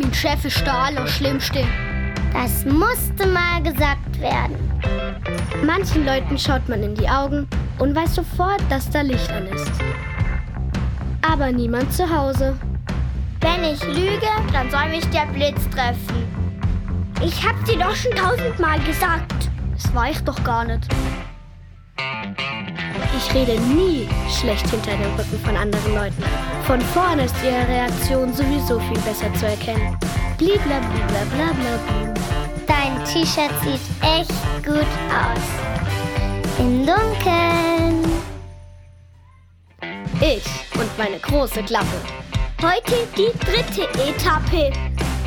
Mein Chef ist der Allerschlimmste. Das musste mal gesagt werden. Manchen Leuten schaut man in die Augen und weiß sofort, dass da Licht an ist. Aber niemand zu Hause. Wenn ich lüge, dann soll mich der Blitz treffen. Ich hab dir doch schon tausendmal gesagt. Das war ich doch gar nicht. Ich rede nie schlecht hinter dem Rücken von anderen Leuten. Von vorne ist ihre Reaktion sowieso viel besser zu erkennen. Blibla blibla bla bla. Dein T-Shirt sieht echt gut aus. Im Dunkeln. Ich und meine große Klappe. Heute die dritte Etappe.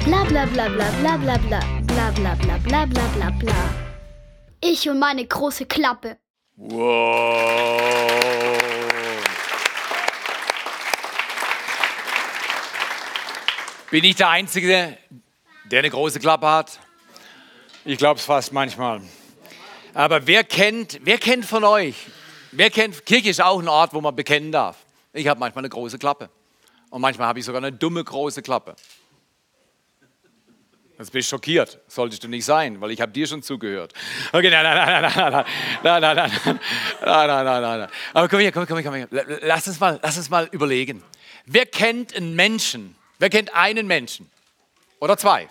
Bla bla bla bla bla bla bla bla bla bla bla bla bla bla. Ich und meine große Klappe. Wow. Bin ich der Einzige, der eine große Klappe hat? Ich glaube es fast manchmal. Aber wer kennt, wer kennt von euch? Wer kennt, Kirche ist auch ein Ort, wo man bekennen darf. Ich habe manchmal eine große Klappe. Und manchmal habe ich sogar eine dumme große Klappe. Jetzt bist du schockiert. Solltest du nicht sein, weil ich habe dir schon zugehört. Okay, nein, nein, nein, nein, nein, nein, nein, nein, nein, nein, nein, nein, nein. Aber komm hier, komm, komm, komm hier. Lass uns mal, lass uns mal überlegen. Wer kennt einen Menschen? Wer kennt einen Menschen? Oder zwei?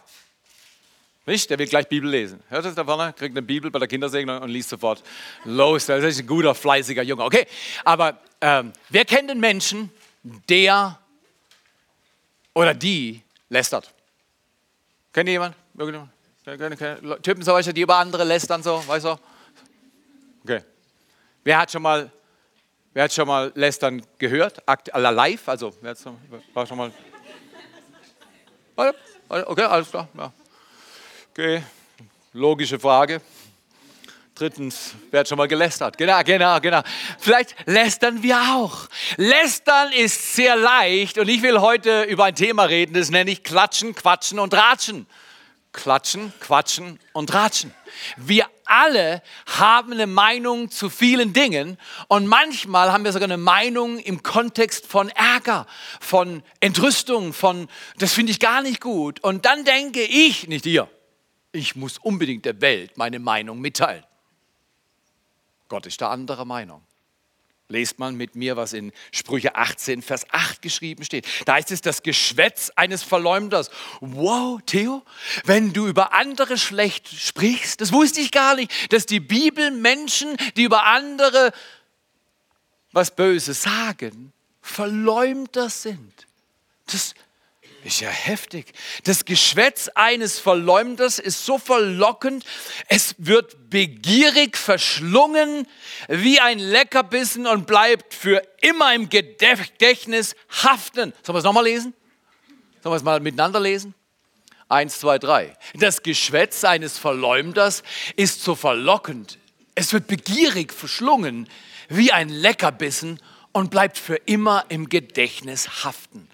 Nicht? Der will gleich Bibel lesen. Hört das da vorne? Kriegt eine Bibel bei der Kindersegnung und liest sofort los. Das ist ein guter, fleißiger Junge. Okay, aber ähm, wer kennt einen Menschen, der oder die lästert? Kennt ihr jemanden? Irgendjemand? Typen die über andere lästern so, weißt du? Okay. Wer hat schon mal, wer hat schon mal lästern gehört? Akt, live? Also, wer war schon mal? Okay, alles klar. Ja. Okay, logische Frage. Drittens, wer hat schon mal gelästert? Genau, genau, genau. Vielleicht lästern wir auch. Lästern ist sehr leicht und ich will heute über ein Thema reden, das nenne ich Klatschen, Quatschen und Ratschen. Klatschen, Quatschen und Ratschen. Wir alle haben eine Meinung zu vielen Dingen und manchmal haben wir sogar eine Meinung im Kontext von Ärger, von Entrüstung, von das finde ich gar nicht gut. Und dann denke ich, nicht ihr, ich muss unbedingt der Welt meine Meinung mitteilen. Gott ist da anderer Meinung. Lest mal mit mir, was in Sprüche 18, Vers 8 geschrieben steht. Da heißt es das Geschwätz eines Verleumders. Wow, Theo, wenn du über andere schlecht sprichst, das wusste ich gar nicht, dass die Bibel Menschen, die über andere was Böses sagen, Verleumder sind. Das ist ja heftig. Das Geschwätz eines Verleumders ist so verlockend, es wird begierig verschlungen wie ein Leckerbissen und bleibt für immer im Gedächtnis haften. Sollen wir es nochmal lesen? Sollen wir es mal miteinander lesen? Eins, zwei, drei. Das Geschwätz eines Verleumders ist so verlockend. Es wird begierig verschlungen wie ein Leckerbissen und bleibt für immer im Gedächtnis haften.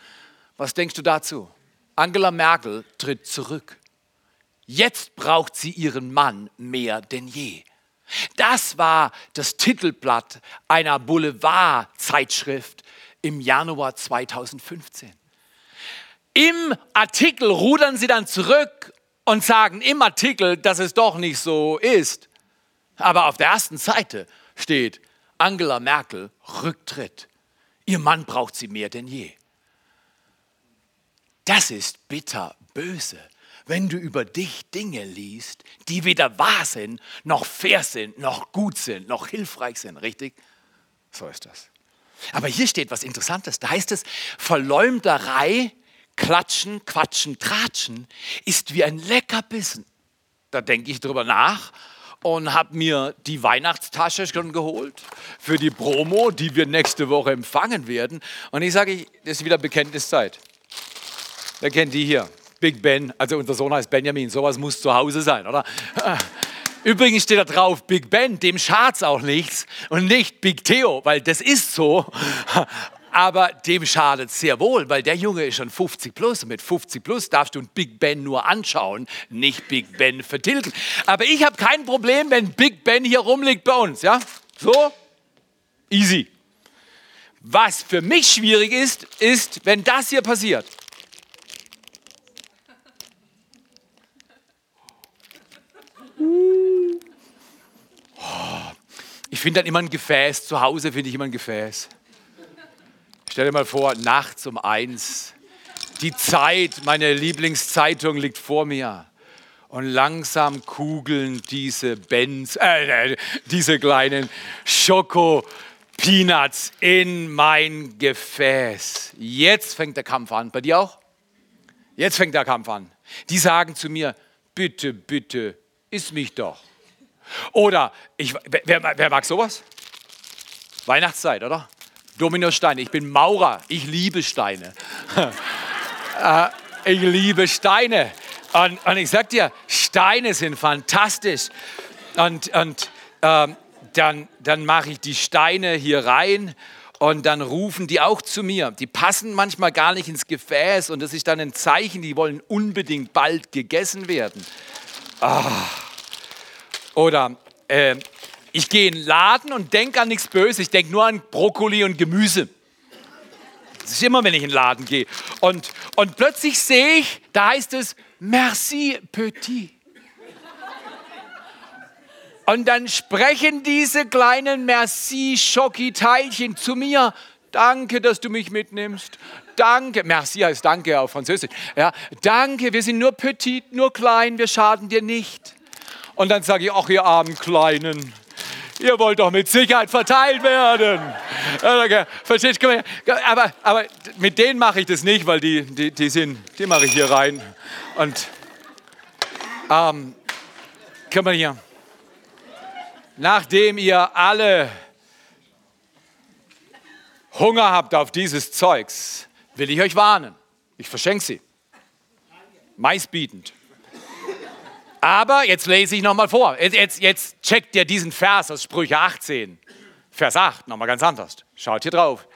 Was denkst du dazu? Angela Merkel tritt zurück. Jetzt braucht sie ihren Mann mehr denn je. Das war das Titelblatt einer Boulevardzeitschrift im Januar 2015. Im Artikel rudern sie dann zurück und sagen im Artikel, dass es doch nicht so ist. Aber auf der ersten Seite steht Angela Merkel Rücktritt. Ihr Mann braucht sie mehr denn je. Das ist bitter böse, wenn du über dich Dinge liest, die weder wahr sind, noch fair sind, noch gut sind, noch hilfreich sind, richtig? So ist das. Aber hier steht was Interessantes. Da heißt es, Verleumderei, Klatschen, Quatschen, Tratschen ist wie ein Leckerbissen. Da denke ich drüber nach und habe mir die Weihnachtstasche schon geholt für die Promo, die wir nächste Woche empfangen werden. Und ich sage, das ist wieder Bekenntniszeit. Wer kennt die hier? Big Ben, also unser Sohn heißt Benjamin, sowas muss zu Hause sein, oder? Übrigens steht da drauf, Big Ben, dem schad's auch nichts und nicht Big Theo, weil das ist so. Aber dem schadet sehr wohl, weil der Junge ist schon 50 plus und mit 50 plus darfst du Big Ben nur anschauen, nicht Big Ben vertilgen. Aber ich habe kein Problem, wenn Big Ben hier rumliegt bei uns, ja? So? Easy. Was für mich schwierig ist, ist, wenn das hier passiert. Ich finde dann immer ein Gefäß. Zu Hause finde ich immer ein Gefäß. Stell dir mal vor, nachts um eins. Die Zeit, meine Lieblingszeitung liegt vor mir. Und langsam kugeln diese Benz, äh, diese kleinen Schoko-Peanuts in mein Gefäß. Jetzt fängt der Kampf an. Bei dir auch? Jetzt fängt der Kampf an. Die sagen zu mir, bitte, bitte, iss mich doch. Oder, ich, wer, wer mag sowas? Weihnachtszeit, oder? Dominosteine. Ich bin Maurer. Ich liebe Steine. Äh, ich liebe Steine. Und, und, ich sag dir, Steine sind fantastisch. Und, und ähm, dann, dann mache ich die Steine hier rein und dann rufen die auch zu mir. Die passen manchmal gar nicht ins Gefäß und das ist dann ein Zeichen, die wollen unbedingt bald gegessen werden. Ah. Oder äh, ich gehe in den Laden und denke an nichts Böses, ich denke nur an Brokkoli und Gemüse. Das ist immer, wenn ich in den Laden gehe. Und, und plötzlich sehe ich, da heißt es, merci petit. Und dann sprechen diese kleinen Merci-Schoki-Teilchen zu mir. Danke, dass du mich mitnimmst. Danke. Merci heißt Danke auf Französisch. Ja, danke, wir sind nur petit, nur klein, wir schaden dir nicht. Und dann sage ich, ach, ihr armen Kleinen, ihr wollt doch mit Sicherheit verteilt werden. Versteht? Aber, aber mit denen mache ich das nicht, weil die, die, die, sind, die mache ich hier rein. Und ähm, komm mal hier nachdem ihr alle Hunger habt auf dieses Zeugs, will ich euch warnen. Ich verschenke sie. Meistbietend. Aber jetzt lese ich nochmal vor. Jetzt, jetzt, jetzt checkt ihr diesen Vers aus Sprüche 18. Vers 8, nochmal ganz anders. Schaut hier drauf.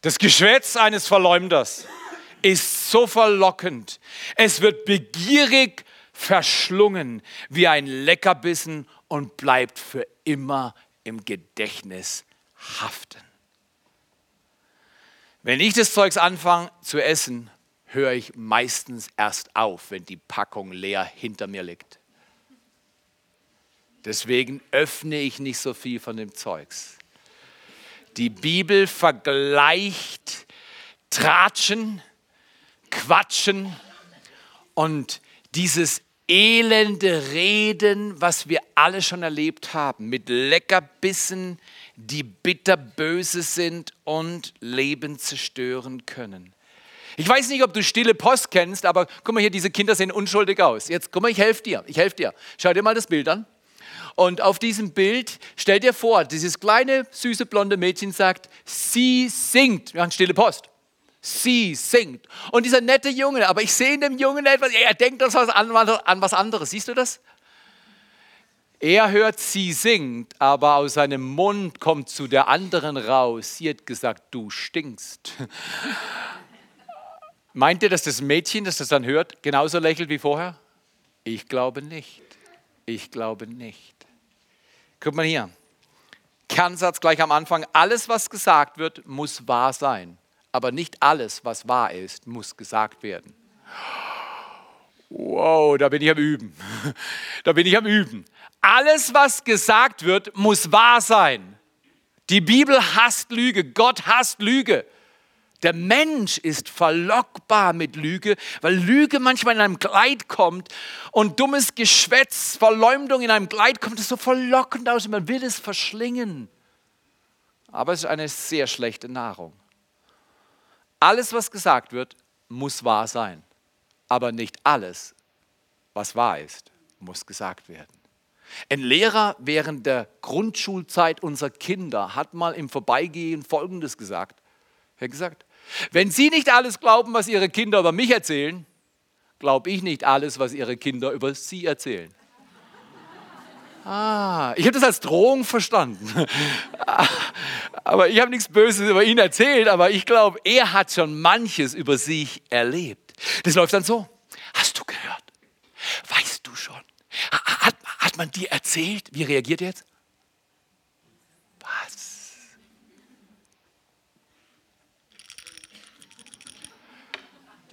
Das Geschwätz eines Verleumders ist so verlockend. Es wird begierig verschlungen wie ein Leckerbissen und bleibt für immer im Gedächtnis haften. Wenn ich das Zeugs anfange zu essen, höre ich meistens erst auf, wenn die Packung leer hinter mir liegt. Deswegen öffne ich nicht so viel von dem Zeugs. Die Bibel vergleicht Tratschen, Quatschen und dieses elende Reden, was wir alle schon erlebt haben, mit Leckerbissen, die bitterböse sind und Leben zerstören können. Ich weiß nicht, ob du stille Post kennst, aber guck mal hier, diese Kinder sehen unschuldig aus. Jetzt, guck mal, ich helfe dir, ich helfe dir. Schau dir mal das Bild an. Und auf diesem Bild, stell dir vor, dieses kleine, süße, blonde Mädchen sagt, sie singt. Wir haben stille Post. Sie singt. Und dieser nette Junge, aber ich sehe in dem Jungen etwas, er denkt an was anderes. Siehst du das? Er hört, sie singt, aber aus seinem Mund kommt zu der anderen raus. Sie hat gesagt, du stinkst. Meint ihr, dass das Mädchen, das das dann hört, genauso lächelt wie vorher? Ich glaube nicht. Ich glaube nicht. Guck mal hier. Kernsatz gleich am Anfang. Alles, was gesagt wird, muss wahr sein. Aber nicht alles, was wahr ist, muss gesagt werden. Wow, da bin ich am Üben. Da bin ich am Üben. Alles, was gesagt wird, muss wahr sein. Die Bibel hasst Lüge. Gott hasst Lüge. Der Mensch ist verlockbar mit Lüge, weil Lüge manchmal in einem Kleid kommt und dummes Geschwätz, Verleumdung in einem Kleid kommt, das so verlockend aus und man will es verschlingen. Aber es ist eine sehr schlechte Nahrung. Alles, was gesagt wird, muss wahr sein. Aber nicht alles, was wahr ist, muss gesagt werden. Ein Lehrer während der Grundschulzeit unserer Kinder hat mal im Vorbeigehen Folgendes gesagt. Er hat gesagt, wenn Sie nicht alles glauben, was Ihre Kinder über mich erzählen, glaube ich nicht alles, was Ihre Kinder über Sie erzählen. Ah, ich habe das als Drohung verstanden. aber ich habe nichts Böses über ihn erzählt, aber ich glaube, er hat schon manches über sich erlebt. Das läuft dann so. Hast du gehört? Weißt du schon? Hat, hat man dir erzählt? Wie reagiert er jetzt? Was?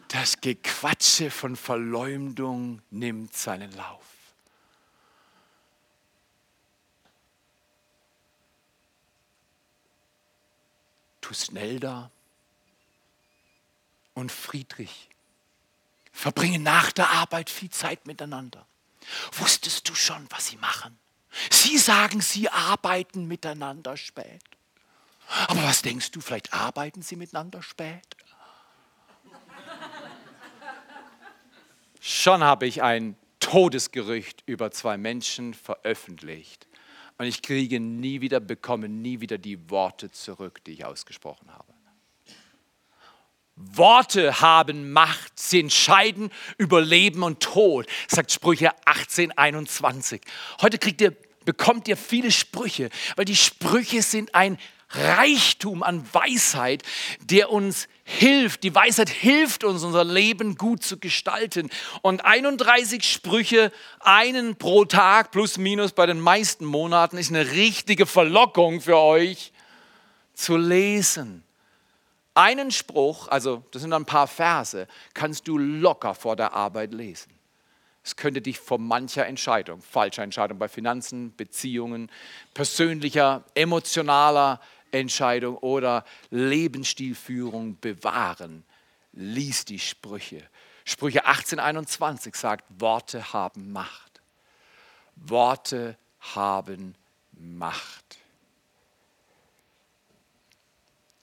Das Gequatsche von Verleumdung nimmt seinen Lauf. Tu schnell da und Friedrich verbringen nach der Arbeit viel Zeit miteinander. Wusstest du schon, was sie machen? Sie sagen, sie arbeiten miteinander spät. Aber was denkst du, vielleicht arbeiten sie miteinander spät? Schon habe ich ein Todesgerücht über zwei Menschen veröffentlicht. Und ich kriege nie wieder, bekomme nie wieder die Worte zurück, die ich ausgesprochen habe. Worte haben Macht, sie entscheiden über Leben und Tod, sagt Sprüche 18, 21. Heute kriegt ihr, bekommt ihr viele Sprüche, weil die Sprüche sind ein Reichtum an Weisheit, der uns hilft. Die Weisheit hilft uns, unser Leben gut zu gestalten. Und 31 Sprüche, einen pro Tag plus minus bei den meisten Monaten, ist eine richtige Verlockung für euch zu lesen. Einen Spruch, also das sind ein paar Verse, kannst du locker vor der Arbeit lesen. Es könnte dich vor mancher Entscheidung, falscher Entscheidung bei Finanzen, Beziehungen, persönlicher, emotionaler Entscheidung oder Lebensstilführung bewahren. Lies die Sprüche. Sprüche 1821 sagt, Worte haben Macht. Worte haben Macht.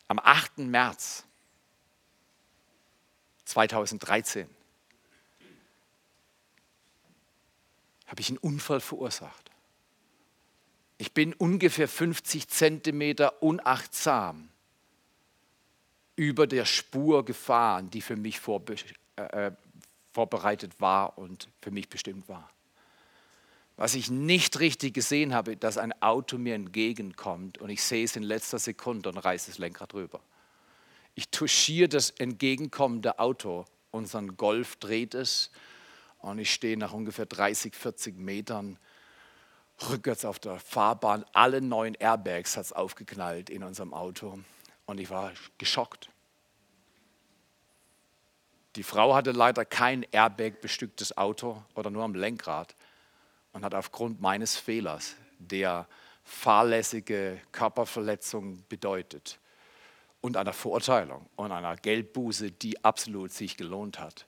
Am 8. März 2013 habe ich einen Unfall verursacht. Ich bin ungefähr 50 Zentimeter unachtsam über der Spur gefahren, die für mich vorbe äh, äh, vorbereitet war und für mich bestimmt war. Was ich nicht richtig gesehen habe, dass ein Auto mir entgegenkommt und ich sehe es in letzter Sekunde und reiße das Lenkrad rüber. Ich touchiere das entgegenkommende Auto, unseren Golf dreht es und ich stehe nach ungefähr 30, 40 Metern rückwärts auf der Fahrbahn. Alle neun Airbags hat es aufgeknallt in unserem Auto und ich war geschockt. Die Frau hatte leider kein Airbag bestücktes Auto oder nur am Lenkrad und hat aufgrund meines Fehlers, der fahrlässige Körperverletzung bedeutet und einer Verurteilung und einer Geldbuße, die absolut sich gelohnt hat,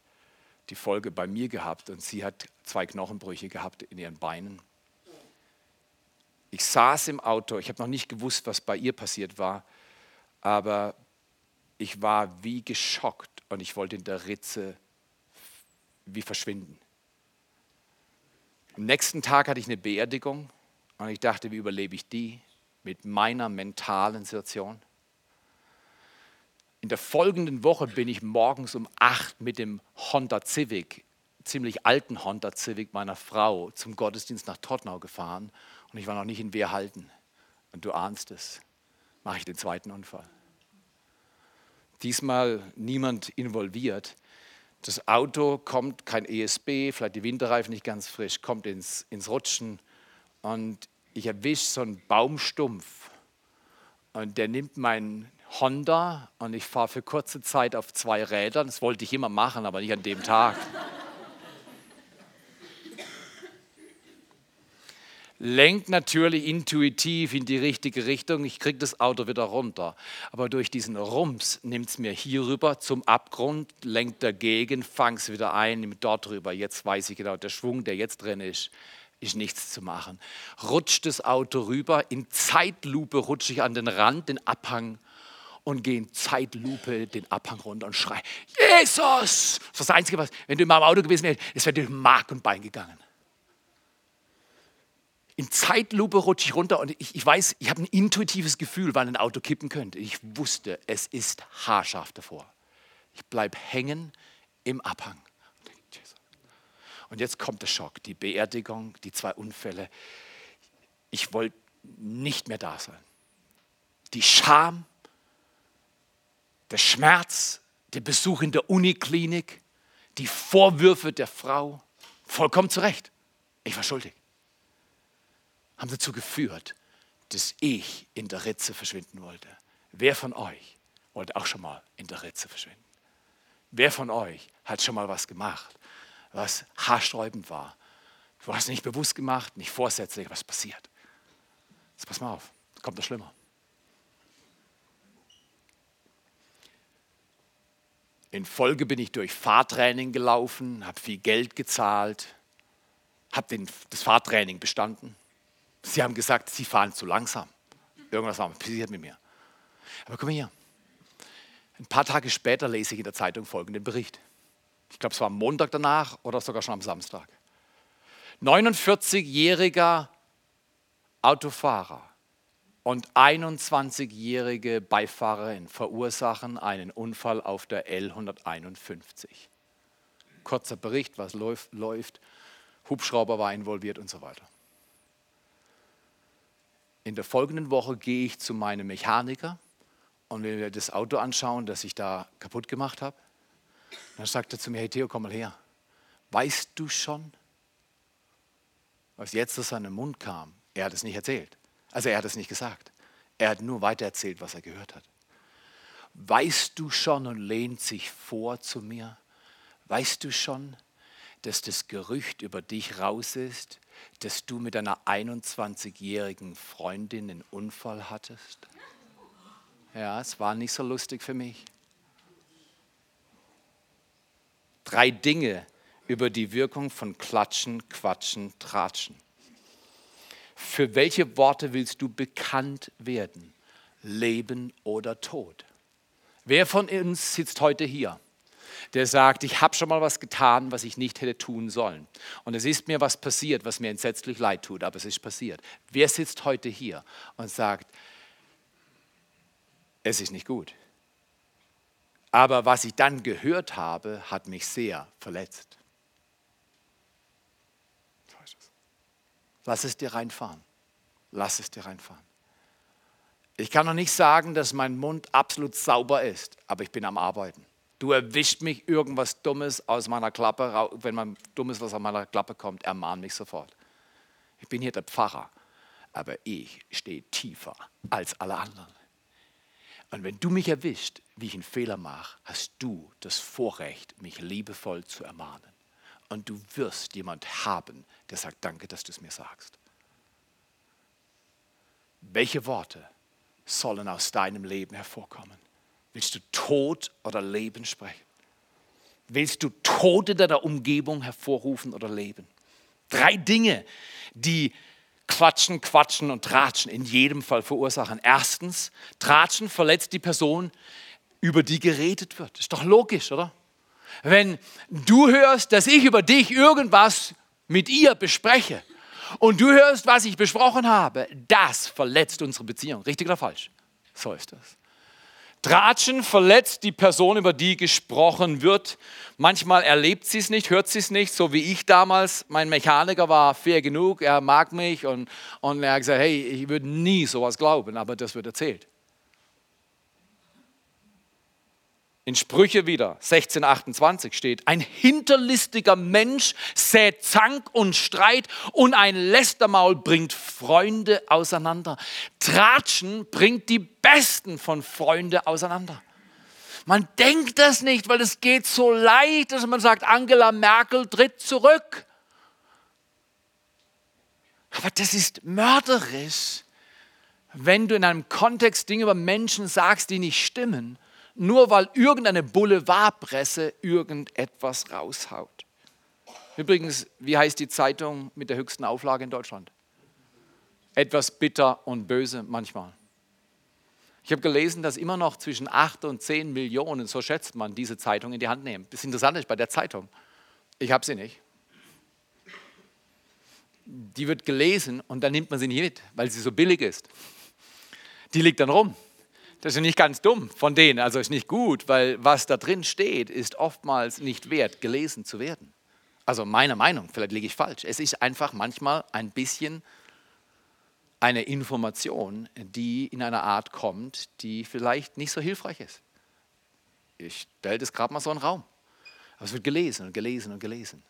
die Folge bei mir gehabt und sie hat zwei Knochenbrüche gehabt in ihren Beinen. Ich saß im Auto, ich habe noch nicht gewusst, was bei ihr passiert war, aber ich war wie geschockt und ich wollte in der Ritze wie verschwinden. Am nächsten Tag hatte ich eine Beerdigung und ich dachte, wie überlebe ich die mit meiner mentalen Situation? In der folgenden Woche bin ich morgens um acht mit dem Honda Civic, ziemlich alten Honda Civic meiner Frau, zum Gottesdienst nach Tottenau gefahren und ich war noch nicht in Wehrhalten. Und du ahnst es, mache ich den zweiten Unfall. Diesmal niemand involviert. Das Auto kommt, kein ESB, vielleicht die Winterreifen nicht ganz frisch, kommt ins, ins Rutschen und ich erwische so einen Baumstumpf und der nimmt meinen Honda und ich fahre für kurze Zeit auf zwei Rädern. Das wollte ich immer machen, aber nicht an dem Tag. Lenkt natürlich intuitiv in die richtige Richtung. Ich kriege das Auto wieder runter. Aber durch diesen Rums nimmt es mir hier rüber zum Abgrund, lenkt dagegen, fange es wieder ein, nimmt dort rüber. Jetzt weiß ich genau, der Schwung, der jetzt drin ist, ist nichts zu machen. Rutscht das Auto rüber, in Zeitlupe rutsche ich an den Rand, den Abhang und gehe in Zeitlupe den Abhang runter und schreie, Jesus! Das ist das Einzige, was, wenn du in meinem Auto gewesen wärst, es wäre durch Mark und Bein gegangen in Zeitlupe rutsche ich runter und ich, ich weiß, ich habe ein intuitives Gefühl, wann ein Auto kippen könnte. Ich wusste, es ist haarscharf davor. Ich bleibe hängen im Abhang. Und jetzt kommt der Schock, die Beerdigung, die zwei Unfälle. Ich wollte nicht mehr da sein. Die Scham, der Schmerz, der Besuch in der Uniklinik, die Vorwürfe der Frau, vollkommen zu Recht. Ich war schuldig haben dazu geführt, dass ich in der Ritze verschwinden wollte. Wer von euch wollte auch schon mal in der Ritze verschwinden? Wer von euch hat schon mal was gemacht, was haarsträubend war. Du hast nicht bewusst gemacht, nicht vorsätzlich, was passiert. Jetzt pass mal auf, kommt das schlimmer. In Folge bin ich durch Fahrtraining gelaufen, habe viel Geld gezahlt, habe das Fahrtraining bestanden. Sie haben gesagt, Sie fahren zu langsam. Irgendwas war passiert mit mir. Aber komm hier. Ein paar Tage später lese ich in der Zeitung folgenden Bericht. Ich glaube, es war am Montag danach oder sogar schon am Samstag. 49-jähriger Autofahrer und 21-jährige Beifahrerin verursachen einen Unfall auf der L151. Kurzer Bericht, was läuft, läuft. Hubschrauber war involviert und so weiter. In der folgenden Woche gehe ich zu meinem Mechaniker und will mir das Auto anschauen, das ich da kaputt gemacht habe. Dann sagt er zu mir, hey Theo, komm mal her. Weißt du schon, was jetzt aus seinem Mund kam? Er hat es nicht erzählt. Also er hat es nicht gesagt. Er hat nur weitererzählt, was er gehört hat. Weißt du schon und lehnt sich vor zu mir? Weißt du schon, dass das Gerücht über dich raus ist, dass du mit einer 21-jährigen Freundin einen Unfall hattest? Ja, es war nicht so lustig für mich. Drei Dinge über die Wirkung von Klatschen, Quatschen, Tratschen. Für welche Worte willst du bekannt werden? Leben oder Tod? Wer von uns sitzt heute hier, der sagt, ich habe schon mal was getan, was ich nicht hätte tun sollen. Und es ist mir was passiert, was mir entsetzlich leid tut, aber es ist passiert. Wer sitzt heute hier und sagt, es ist nicht gut? Aber was ich dann gehört habe, hat mich sehr verletzt. Lass es dir reinfahren. Lass es dir reinfahren. Ich kann noch nicht sagen, dass mein Mund absolut sauber ist, aber ich bin am Arbeiten. Du erwischt mich irgendwas Dummes aus meiner Klappe, wenn man Dummes was aus meiner Klappe kommt, ermahn mich sofort. Ich bin hier der Pfarrer, aber ich stehe tiefer als alle anderen. Und wenn du mich erwischt, wie ich einen Fehler mache, hast du das Vorrecht, mich liebevoll zu ermahnen und du wirst jemand haben, der sagt, danke, dass du es mir sagst. Welche Worte sollen aus deinem Leben hervorkommen? Willst du Tod oder Leben sprechen? Willst du Tod in deiner Umgebung hervorrufen oder Leben? Drei Dinge, die Quatschen, Quatschen und Tratschen in jedem Fall verursachen. Erstens, Tratschen verletzt die Person, über die geredet wird. Ist doch logisch, oder? wenn du hörst, dass ich über dich irgendwas mit ihr bespreche und du hörst, was ich besprochen habe, das verletzt unsere Beziehung. Richtig oder falsch? So ist das. Tratschen verletzt die Person, über die gesprochen wird. Manchmal erlebt sie es nicht, hört sie es nicht, so wie ich damals. Mein Mechaniker war fair genug, er mag mich und, und er hat gesagt, hey, ich würde nie sowas glauben, aber das wird erzählt. In Sprüche wieder 1628 steht, ein hinterlistiger Mensch sät Zank und Streit und ein Lästermaul bringt Freunde auseinander. Tratschen bringt die Besten von Freunde auseinander. Man denkt das nicht, weil es geht so leicht, dass man sagt, Angela Merkel tritt zurück. Aber das ist mörderisch, wenn du in einem Kontext Dinge über Menschen sagst, die nicht stimmen nur weil irgendeine Boulevardpresse irgendetwas raushaut. Übrigens, wie heißt die Zeitung mit der höchsten Auflage in Deutschland? Etwas bitter und böse manchmal. Ich habe gelesen, dass immer noch zwischen 8 und 10 Millionen, so schätzt man, diese Zeitung in die Hand nehmen. Das Interessante ist bei der Zeitung, ich habe sie nicht. Die wird gelesen und dann nimmt man sie nicht mit, weil sie so billig ist. Die liegt dann rum. Das ist nicht ganz dumm von denen, also ist nicht gut, weil was da drin steht, ist oftmals nicht wert, gelesen zu werden. Also meiner Meinung, vielleicht liege ich falsch. Es ist einfach manchmal ein bisschen eine Information, die in einer Art kommt, die vielleicht nicht so hilfreich ist. Ich stelle das gerade mal so in den Raum. Aber es wird gelesen und gelesen und gelesen.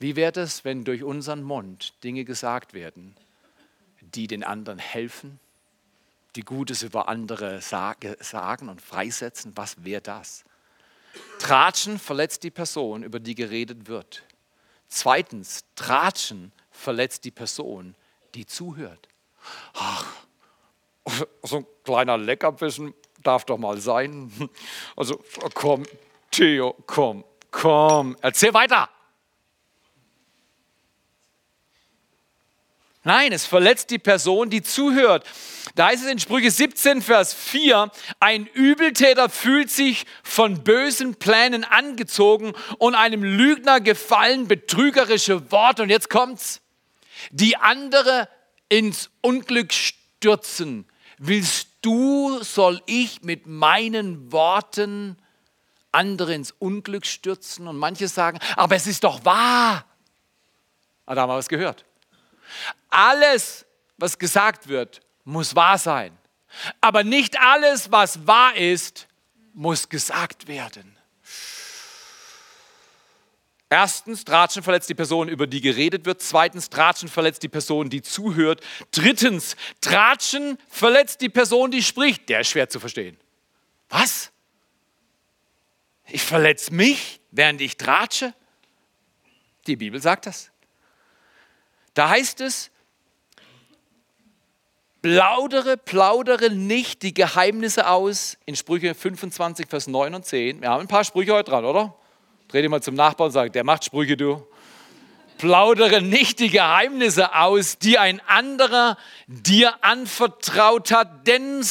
Wie wäre es, wenn durch unseren Mund Dinge gesagt werden, die den anderen helfen, die Gutes über andere sagen und freisetzen, was wäre das? Tratschen verletzt die Person, über die geredet wird. Zweitens, Tratschen verletzt die Person, die zuhört. Ach, so ein kleiner Leckerbissen darf doch mal sein. Also komm, Theo, komm, komm, erzähl weiter. Nein, es verletzt die Person, die zuhört. Da heißt es in Sprüche 17, Vers 4, ein Übeltäter fühlt sich von bösen Plänen angezogen und einem Lügner gefallen betrügerische Worte. Und jetzt kommt's. Die andere ins Unglück stürzen. Willst du, soll ich mit meinen Worten andere ins Unglück stürzen? Und manche sagen, aber es ist doch wahr. Ah, da haben wir was gehört. Alles, was gesagt wird, muss wahr sein. Aber nicht alles, was wahr ist, muss gesagt werden. Erstens, Tratschen verletzt die Person, über die geredet wird. Zweitens, Tratschen verletzt die Person, die zuhört. Drittens, Tratschen verletzt die Person, die spricht. Der ist schwer zu verstehen. Was? Ich verletze mich, während ich tratsche? Die Bibel sagt das. Da heißt es, plaudere, plaudere nicht die Geheimnisse aus in Sprüche 25, Vers 9 und 10. Wir haben ein paar Sprüche heute dran, oder? Dreh dich mal zum Nachbarn und sag, der macht Sprüche, du. Plaudere nicht die Geheimnisse aus, die ein anderer dir anvertraut hat, denn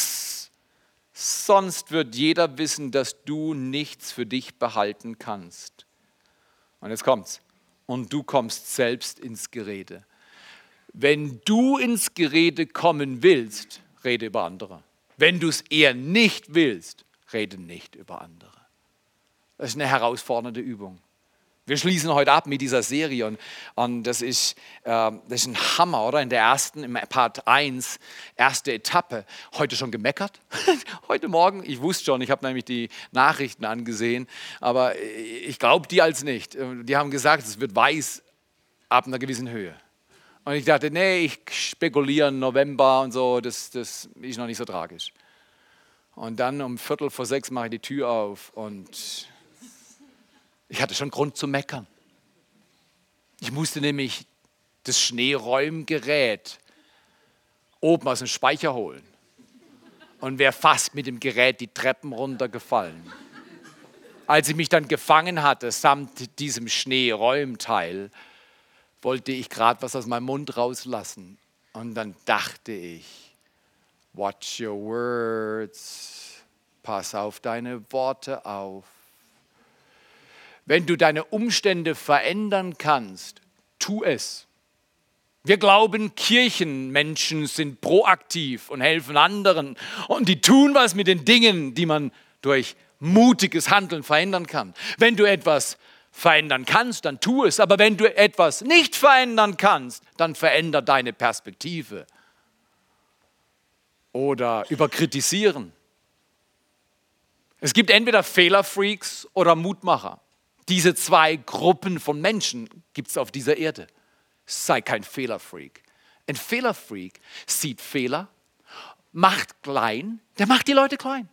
sonst wird jeder wissen, dass du nichts für dich behalten kannst. Und jetzt kommt's. Und du kommst selbst ins Gerede. Wenn du ins Gerede kommen willst, rede über andere. Wenn du es eher nicht willst, rede nicht über andere. Das ist eine herausfordernde Übung. Wir schließen heute ab mit dieser Serie und, und das, ist, äh, das ist ein Hammer, oder? In der ersten, im Part 1, erste Etappe, heute schon gemeckert. heute Morgen, ich wusste schon, ich habe nämlich die Nachrichten angesehen, aber ich glaube die als nicht. Die haben gesagt, es wird weiß ab einer gewissen Höhe. Und ich dachte, nee, ich spekuliere November und so, das, das ist noch nicht so tragisch. Und dann um Viertel vor sechs mache ich die Tür auf und ich hatte schon Grund zu meckern. Ich musste nämlich das Schneeräumgerät oben aus dem Speicher holen und wäre fast mit dem Gerät die Treppen runtergefallen. Als ich mich dann gefangen hatte samt diesem Schneeräumteil, wollte ich gerade was aus meinem Mund rauslassen. Und dann dachte ich, watch your words, pass auf deine Worte auf. Wenn du deine Umstände verändern kannst, tu es. Wir glauben, Kirchenmenschen sind proaktiv und helfen anderen und die tun was mit den Dingen, die man durch mutiges Handeln verändern kann. Wenn du etwas verändern kannst, dann tu es. Aber wenn du etwas nicht verändern kannst, dann veränder deine Perspektive. Oder überkritisieren. Es gibt entweder Fehlerfreaks oder Mutmacher. Diese zwei Gruppen von Menschen gibt es auf dieser Erde. Sei kein Fehlerfreak. Ein Fehlerfreak sieht Fehler, macht klein, der macht die Leute klein.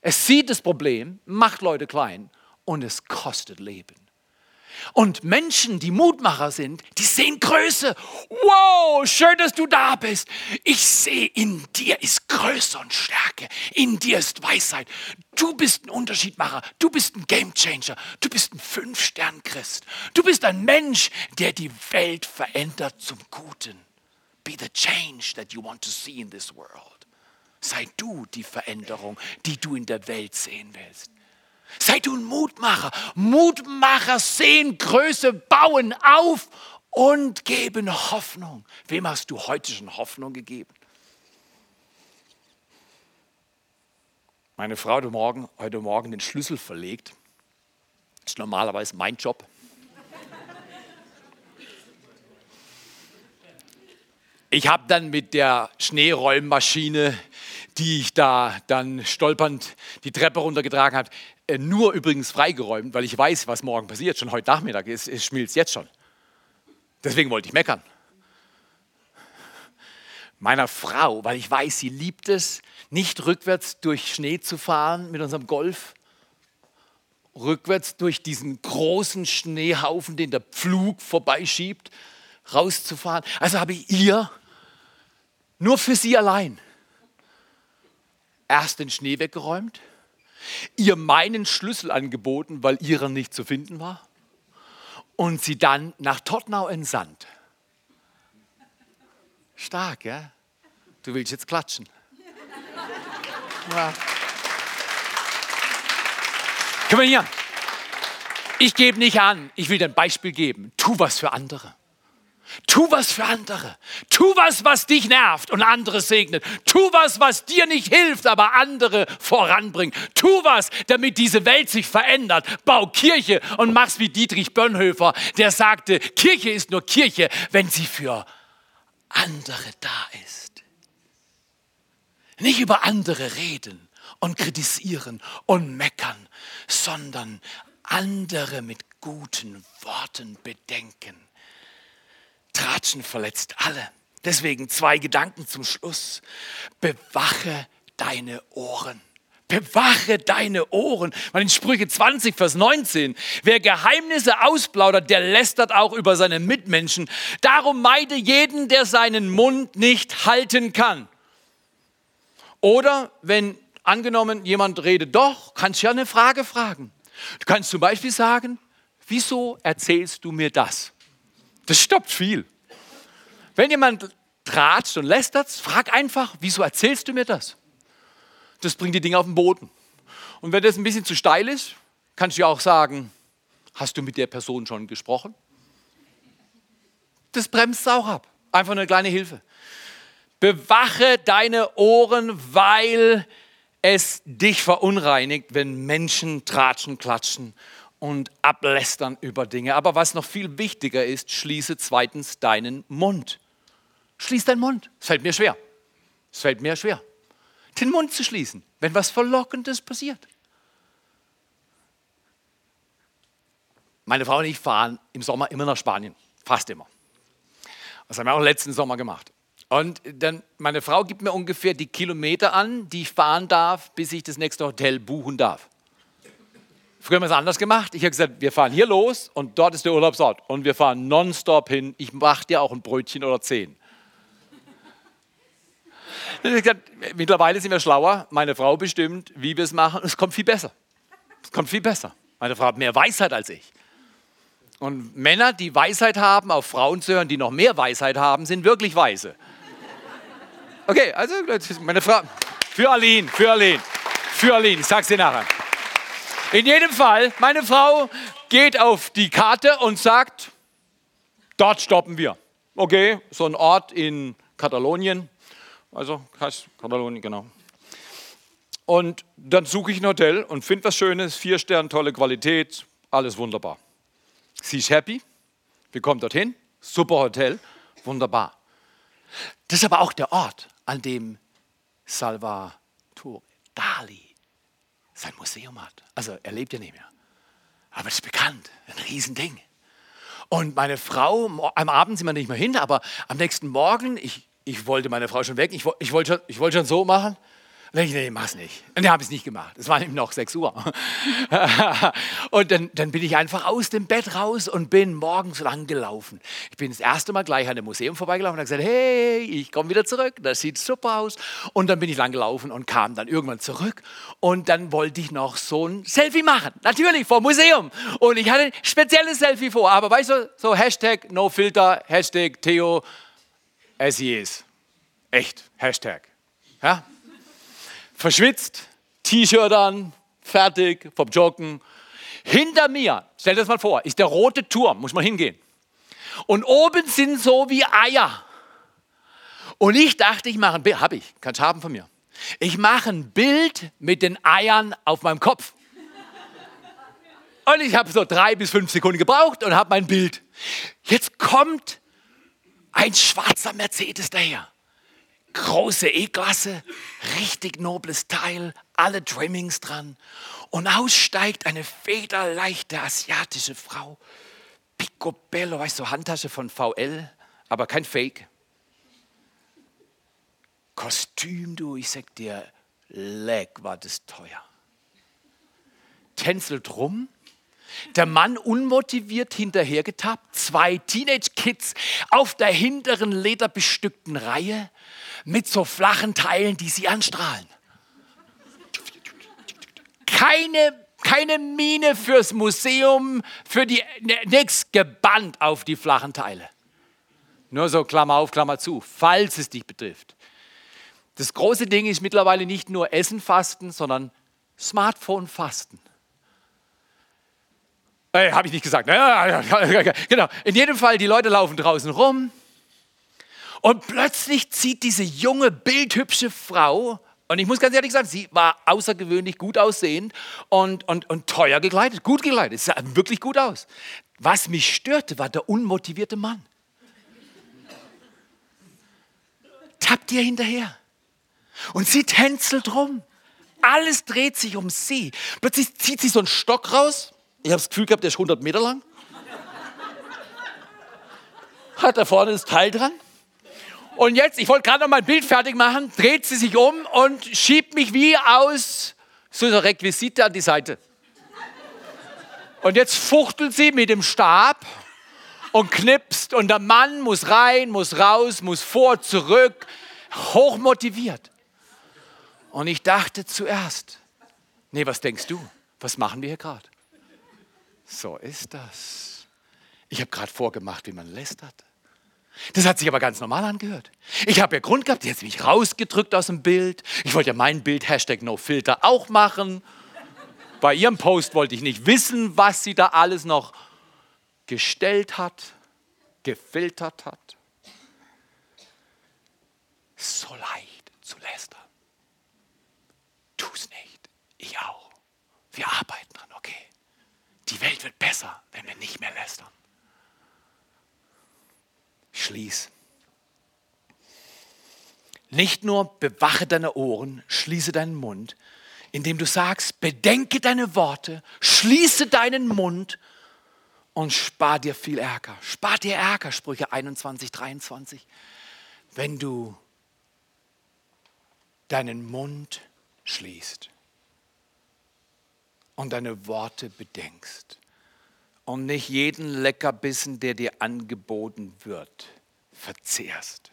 Es sieht das Problem, macht Leute klein und es kostet Leben. Und Menschen, die Mutmacher sind, die sehen Größe. Wow, schön, dass du da bist. Ich sehe, in dir ist Größe und Stärke. In dir ist Weisheit. Du bist ein Unterschiedmacher. Du bist ein Gamechanger. Du bist ein Fünf-Stern-Christ. Du bist ein Mensch, der die Welt verändert zum Guten. Be the change that you want to see in this world. Sei du die Veränderung, die du in der Welt sehen willst. Sei du ein Mutmacher. Mutmacher sehen Größe, bauen auf und geben Hoffnung. Wem hast du heute schon Hoffnung gegeben? Meine Frau hat morgen, heute Morgen den Schlüssel verlegt. Das ist normalerweise mein Job. Ich habe dann mit der Schneeräummaschine, die ich da dann stolpernd die Treppe runtergetragen habe, nur übrigens freigeräumt, weil ich weiß, was morgen passiert. Schon heute Nachmittag ist, es schmilzt jetzt schon. Deswegen wollte ich meckern. Meiner Frau, weil ich weiß, sie liebt es, nicht rückwärts durch Schnee zu fahren mit unserem Golf. rückwärts durch diesen großen Schneehaufen, den der Pflug vorbeischiebt, rauszufahren. Also habe ich ihr nur für sie allein erst den Schnee weggeräumt, ihr meinen Schlüssel angeboten, weil ihrer nicht zu finden war, und sie dann nach Tottenau entsandt. Stark, ja? Du willst jetzt klatschen. Ja. Komm mal hier. Ich gebe nicht an, ich will dir ein Beispiel geben. Tu was für andere. Tu was für andere. Tu was, was dich nervt und andere segnet. Tu was, was dir nicht hilft, aber andere voranbringt. Tu was, damit diese Welt sich verändert. Bau Kirche und mach's wie Dietrich Bönnhöfer, der sagte, Kirche ist nur Kirche, wenn sie für andere da ist. Nicht über andere reden und kritisieren und meckern, sondern andere mit guten Worten bedenken. Tratschen verletzt alle. Deswegen zwei Gedanken zum Schluss. Bewache deine Ohren. Bewache deine Ohren. in Sprüche 20, Vers 19. Wer Geheimnisse ausplaudert, der lästert auch über seine Mitmenschen. Darum meide jeden, der seinen Mund nicht halten kann. Oder wenn angenommen jemand redet, doch, kannst du ja eine Frage fragen. Du kannst zum Beispiel sagen, wieso erzählst du mir das? Das stoppt viel. Wenn jemand tratscht und lästert, frag einfach, wieso erzählst du mir das? Das bringt die Dinge auf den Boden. Und wenn das ein bisschen zu steil ist, kannst du ja auch sagen, hast du mit der Person schon gesprochen? Das bremst es auch ab. Einfach eine kleine Hilfe. Bewache deine Ohren, weil es dich verunreinigt, wenn Menschen tratschen, klatschen und ablästern über Dinge. Aber was noch viel wichtiger ist, schließe zweitens deinen Mund. Schließ deinen Mund. Es fällt mir schwer. Es fällt mir schwer, den Mund zu schließen, wenn was Verlockendes passiert. Meine Frau und ich fahren im Sommer immer nach Spanien. Fast immer. Das haben wir auch letzten Sommer gemacht. Und dann, meine Frau gibt mir ungefähr die Kilometer an, die ich fahren darf, bis ich das nächste Hotel buchen darf. Früher haben wir es anders gemacht. Ich habe gesagt, wir fahren hier los und dort ist der Urlaubsort. Und wir fahren nonstop hin. Ich mache dir auch ein Brötchen oder zehn. Gesagt, mittlerweile sind wir schlauer. Meine Frau bestimmt, wie wir es machen. Es kommt viel besser. Es kommt viel besser. Meine Frau hat mehr Weisheit als ich. Und Männer, die Weisheit haben, auf Frauen zu hören, die noch mehr Weisheit haben, sind wirklich weise. Okay, also meine Frau. Für Aline, für Aline, für Aline. Ich sag's dir nachher. In jedem Fall, meine Frau geht auf die Karte und sagt, dort stoppen wir. Okay, so ein Ort in Katalonien, also Katalonien, genau. Und dann suche ich ein Hotel und finde was Schönes, vier Sterne, tolle Qualität, alles wunderbar. Sie ist happy, wir kommen dorthin, super Hotel, wunderbar. Das ist aber auch der Ort, an dem Salvatore Dali sein Museum hat. Also er lebt ja nicht mehr. Aber es ist bekannt, ein Riesending. Und meine Frau, am Abend sind wir nicht mehr hin, aber am nächsten Morgen, ich, ich wollte meine Frau schon weg, ich, ich wollte ich wollte schon so machen, ich, nee, mach's nicht. Und dann habe ich es nicht gemacht. Es war eben noch 6 Uhr. und dann, dann bin ich einfach aus dem Bett raus und bin morgens lang gelaufen. Ich bin das erste Mal gleich an dem Museum vorbeigelaufen und habe gesagt, hey, ich komme wieder zurück, das sieht super aus. Und dann bin ich lang gelaufen und kam dann irgendwann zurück. Und dann wollte ich noch so ein Selfie machen. Natürlich, vor Museum. Und ich hatte ein spezielles Selfie vor. Aber weißt du, so Hashtag No Filter, Hashtag Theo, as he is. Echt, Hashtag. Ja? Verschwitzt, T-Shirt an, fertig vom Joggen. Hinter mir, stell dir das mal vor, ist der rote Turm, muss man hingehen. Und oben sind so wie Eier. Und ich dachte, ich mache ein Bild, habe ich, kannst haben von mir. Ich mache ein Bild mit den Eiern auf meinem Kopf. Und ich habe so drei bis fünf Sekunden gebraucht und habe mein Bild. Jetzt kommt ein schwarzer Mercedes daher große E-Klasse, richtig nobles Teil, alle Trimmings dran. Und aussteigt eine federleichte asiatische Frau. Picobello, weißt du, Handtasche von VL, aber kein Fake. Kostüm, du, ich sag dir, leck war das teuer. tänzelt rum. Der Mann unmotiviert hinterhergetappt, zwei Teenage-Kids auf der hinteren lederbestückten Reihe mit so flachen Teilen, die sie anstrahlen. Keine, keine Mine fürs Museum, für die, ne, nix gebannt auf die flachen Teile. Nur so Klammer auf, Klammer zu, falls es dich betrifft. Das große Ding ist mittlerweile nicht nur Essen fasten, sondern Smartphone fasten. Äh, Habe ich nicht gesagt. Genau. In jedem Fall, die Leute laufen draußen rum und plötzlich zieht diese junge, bildhübsche Frau, und ich muss ganz ehrlich sagen, sie war außergewöhnlich gut aussehend und, und, und teuer gekleidet, gut gekleidet, sah wirklich gut aus. Was mich störte, war der unmotivierte Mann. Tappt ihr hinterher. Und sie tänzelt rum. Alles dreht sich um sie. Plötzlich zieht sie so einen Stock raus ich habe das Gefühl gehabt, der ist 100 Meter lang. Hat da vorne das Teil dran. Und jetzt, ich wollte gerade noch mal ein Bild fertig machen, dreht sie sich um und schiebt mich wie aus so einer Requisite an die Seite. Und jetzt fuchtelt sie mit dem Stab und knipst und der Mann muss rein, muss raus, muss vor, zurück, hochmotiviert. Und ich dachte zuerst, nee, was denkst du? Was machen wir hier gerade? So ist das. Ich habe gerade vorgemacht, wie man lästert. Das hat sich aber ganz normal angehört. Ich habe ja Grund gehabt, jetzt mich rausgedrückt aus dem Bild. Ich wollte ja mein Bild, Hashtag NoFilter, auch machen. Bei ihrem Post wollte ich nicht wissen, was sie da alles noch gestellt hat, gefiltert hat. So leicht zu lästern. Tu es nicht. Ich auch. Wir arbeiten. Die Welt wird besser, wenn wir nicht mehr lästern. Schließ. Nicht nur bewache deine Ohren, schließe deinen Mund, indem du sagst, bedenke deine Worte, schließe deinen Mund und spar dir viel Ärger. Spar dir Ärger, Sprüche 21, 23. Wenn du deinen Mund schließt und deine Worte bedenkst und nicht jeden Leckerbissen, der dir angeboten wird, verzehrst.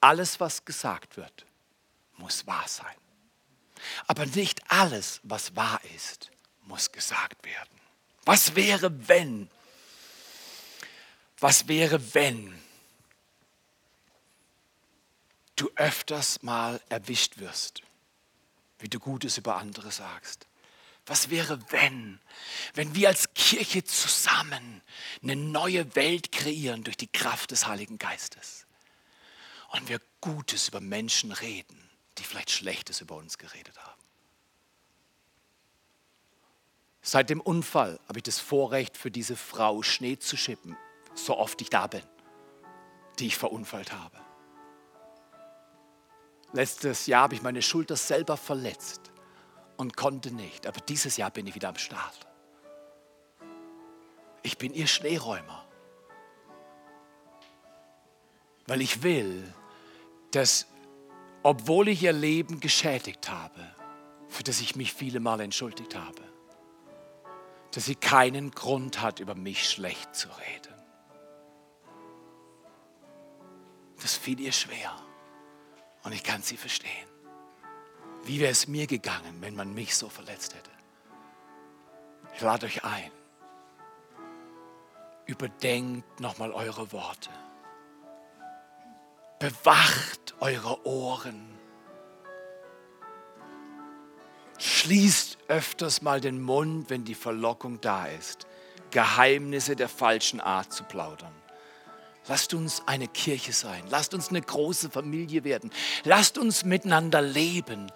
Alles, was gesagt wird, muss wahr sein. Aber nicht alles, was wahr ist, muss gesagt werden. Was wäre, wenn? Was wäre, wenn du öfters mal erwischt wirst, wie du Gutes über andere sagst? Was wäre, wenn, wenn wir als Kirche zusammen eine neue Welt kreieren durch die Kraft des Heiligen Geistes und wir Gutes über Menschen reden, die vielleicht Schlechtes über uns geredet haben? Seit dem Unfall habe ich das Vorrecht, für diese Frau Schnee zu schippen, so oft ich da bin, die ich verunfallt habe. Letztes Jahr habe ich meine Schulter selber verletzt und konnte nicht. Aber dieses Jahr bin ich wieder am Start. Ich bin ihr Schneeräumer. Weil ich will, dass, obwohl ich ihr Leben geschädigt habe, für das ich mich viele Mal entschuldigt habe, dass sie keinen Grund hat, über mich schlecht zu reden. Das fiel ihr schwer und ich kann sie verstehen. Wie wäre es mir gegangen, wenn man mich so verletzt hätte? Ich lade euch ein. Überdenkt nochmal eure Worte. Bewacht eure Ohren. Schließt öfters mal den Mund, wenn die Verlockung da ist, Geheimnisse der falschen Art zu plaudern. Lasst uns eine Kirche sein. Lasst uns eine große Familie werden. Lasst uns miteinander leben.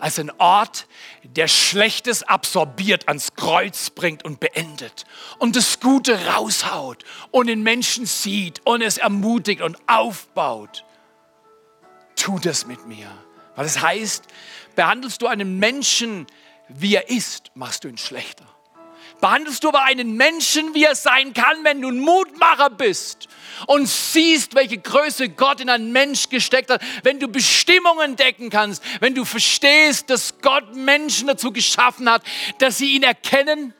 Als ein Ort, der Schlechtes absorbiert, ans Kreuz bringt und beendet. Und das Gute raushaut und den Menschen sieht und es ermutigt und aufbaut. Tu das mit mir. Weil es das heißt, behandelst du einen Menschen, wie er ist, machst du ihn schlechter. Behandelst du aber einen Menschen, wie er sein kann, wenn du ein Mutmacher bist und siehst, welche Größe Gott in einen Mensch gesteckt hat, wenn du Bestimmungen entdecken kannst, wenn du verstehst, dass Gott Menschen dazu geschaffen hat, dass sie ihn erkennen,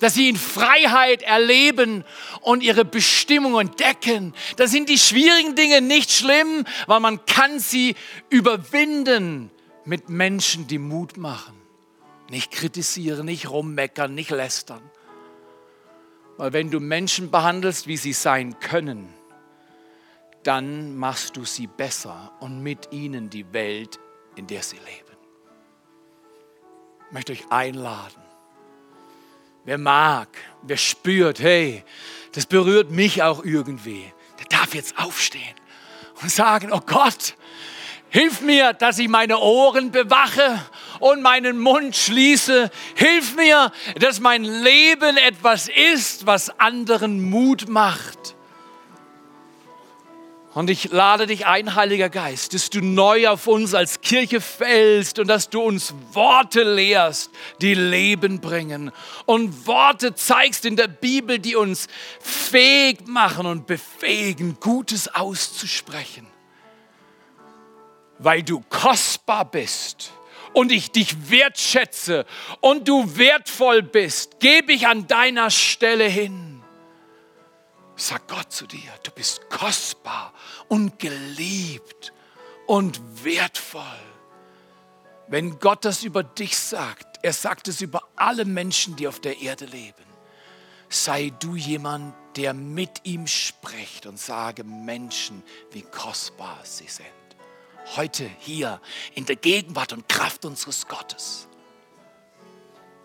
dass sie in Freiheit erleben und ihre Bestimmung entdecken. Da sind die schwierigen Dinge nicht schlimm, weil man kann sie überwinden mit Menschen, die Mut machen. Nicht kritisieren, nicht rummeckern, nicht lästern. Weil wenn du Menschen behandelst, wie sie sein können, dann machst du sie besser und mit ihnen die Welt, in der sie leben. Ich möchte euch einladen, Wer mag, wer spürt, hey, das berührt mich auch irgendwie, der darf jetzt aufstehen und sagen, oh Gott, hilf mir, dass ich meine Ohren bewache und meinen Mund schließe. Hilf mir, dass mein Leben etwas ist, was anderen Mut macht. Und ich lade dich ein, Heiliger Geist, dass du neu auf uns als Kirche fällst und dass du uns Worte lehrst, die Leben bringen. Und Worte zeigst in der Bibel, die uns fähig machen und befähigen, Gutes auszusprechen. Weil du kostbar bist und ich dich wertschätze und du wertvoll bist, gebe ich an deiner Stelle hin sagt Gott zu dir, du bist kostbar und geliebt und wertvoll. Wenn Gott das über dich sagt, er sagt es über alle Menschen, die auf der Erde leben, sei du jemand, der mit ihm spricht und sage Menschen, wie kostbar sie sind. Heute hier in der Gegenwart und Kraft unseres Gottes.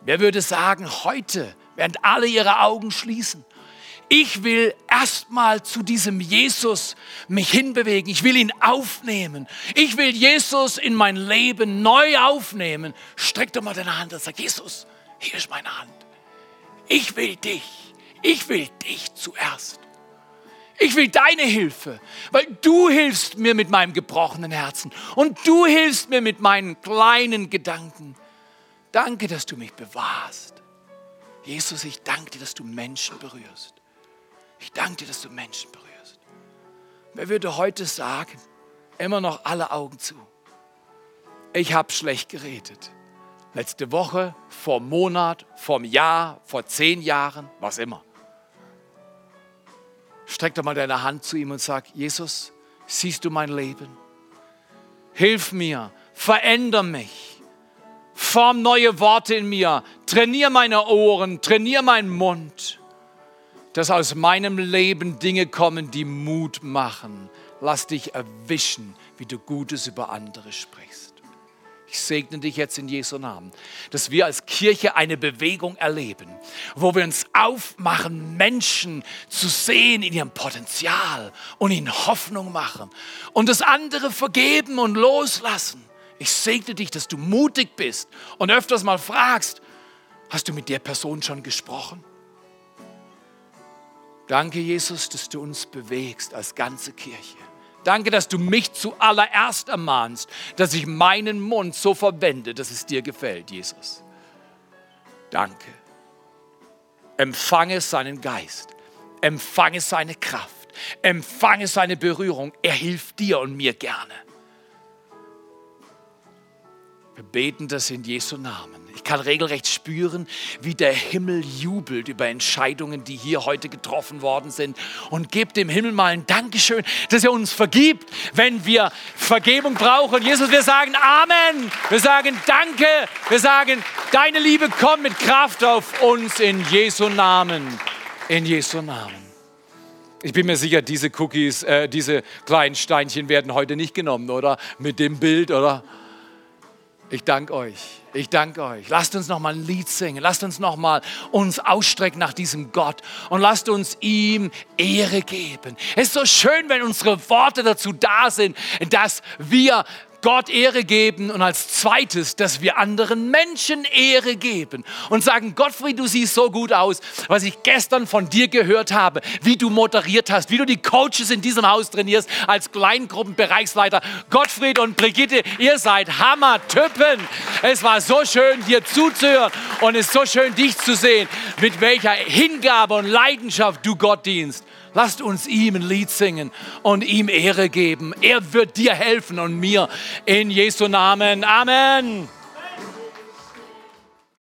Wer würde sagen, heute, während alle ihre Augen schließen, ich will erstmal zu diesem Jesus mich hinbewegen. Ich will ihn aufnehmen. Ich will Jesus in mein Leben neu aufnehmen. Streck doch mal deine Hand und sag, Jesus, hier ist meine Hand. Ich will dich. Ich will dich zuerst. Ich will deine Hilfe, weil du hilfst mir mit meinem gebrochenen Herzen und du hilfst mir mit meinen kleinen Gedanken. Danke, dass du mich bewahrst. Jesus, ich danke dir, dass du Menschen berührst. Ich danke dir, dass du Menschen berührst. Wer würde heute sagen, immer noch alle Augen zu? Ich habe schlecht geredet. Letzte Woche, vor Monat, vor einem Jahr, vor zehn Jahren, was immer. Streck doch mal deine Hand zu ihm und sag, Jesus, siehst du mein Leben? Hilf mir, veränder mich, form neue Worte in mir, trainier meine Ohren, trainier meinen Mund dass aus meinem Leben Dinge kommen, die Mut machen. Lass dich erwischen, wie du Gutes über andere sprichst. Ich segne dich jetzt in Jesu Namen, dass wir als Kirche eine Bewegung erleben, wo wir uns aufmachen, Menschen zu sehen in ihrem Potenzial und ihnen Hoffnung machen und das andere vergeben und loslassen. Ich segne dich, dass du mutig bist und öfters mal fragst, hast du mit der Person schon gesprochen? Danke, Jesus, dass du uns bewegst als ganze Kirche. Danke, dass du mich zuallererst ermahnst, dass ich meinen Mund so verwende, dass es dir gefällt, Jesus. Danke. Empfange seinen Geist. Empfange seine Kraft. Empfange seine Berührung. Er hilft dir und mir gerne. Wir beten das in Jesu Namen. Ich kann regelrecht spüren, wie der Himmel jubelt über Entscheidungen, die hier heute getroffen worden sind. Und gebt dem Himmel mal ein Dankeschön, dass er uns vergibt, wenn wir Vergebung brauchen. Jesus, wir sagen Amen. Wir sagen Danke. Wir sagen, deine Liebe kommt mit Kraft auf uns in Jesu Namen. In Jesu Namen. Ich bin mir sicher, diese Cookies, äh, diese kleinen Steinchen werden heute nicht genommen, oder? Mit dem Bild, oder? Ich danke euch. Ich danke euch. Lasst uns noch mal ein Lied singen. Lasst uns noch mal uns ausstrecken nach diesem Gott und lasst uns ihm Ehre geben. Es ist so schön, wenn unsere Worte dazu da sind, dass wir Gott Ehre geben und als zweites, dass wir anderen Menschen Ehre geben und sagen, Gottfried, du siehst so gut aus, was ich gestern von dir gehört habe, wie du moderiert hast, wie du die Coaches in diesem Haus trainierst als Kleingruppenbereichsleiter. Gottfried und Brigitte, ihr seid Hammer-Typen. Es war so schön, dir zuzuhören und es ist so schön, dich zu sehen, mit welcher Hingabe und Leidenschaft du Gott dienst. Lasst uns ihm ein Lied singen und ihm Ehre geben. Er wird dir helfen und mir. In Jesu Namen. Amen.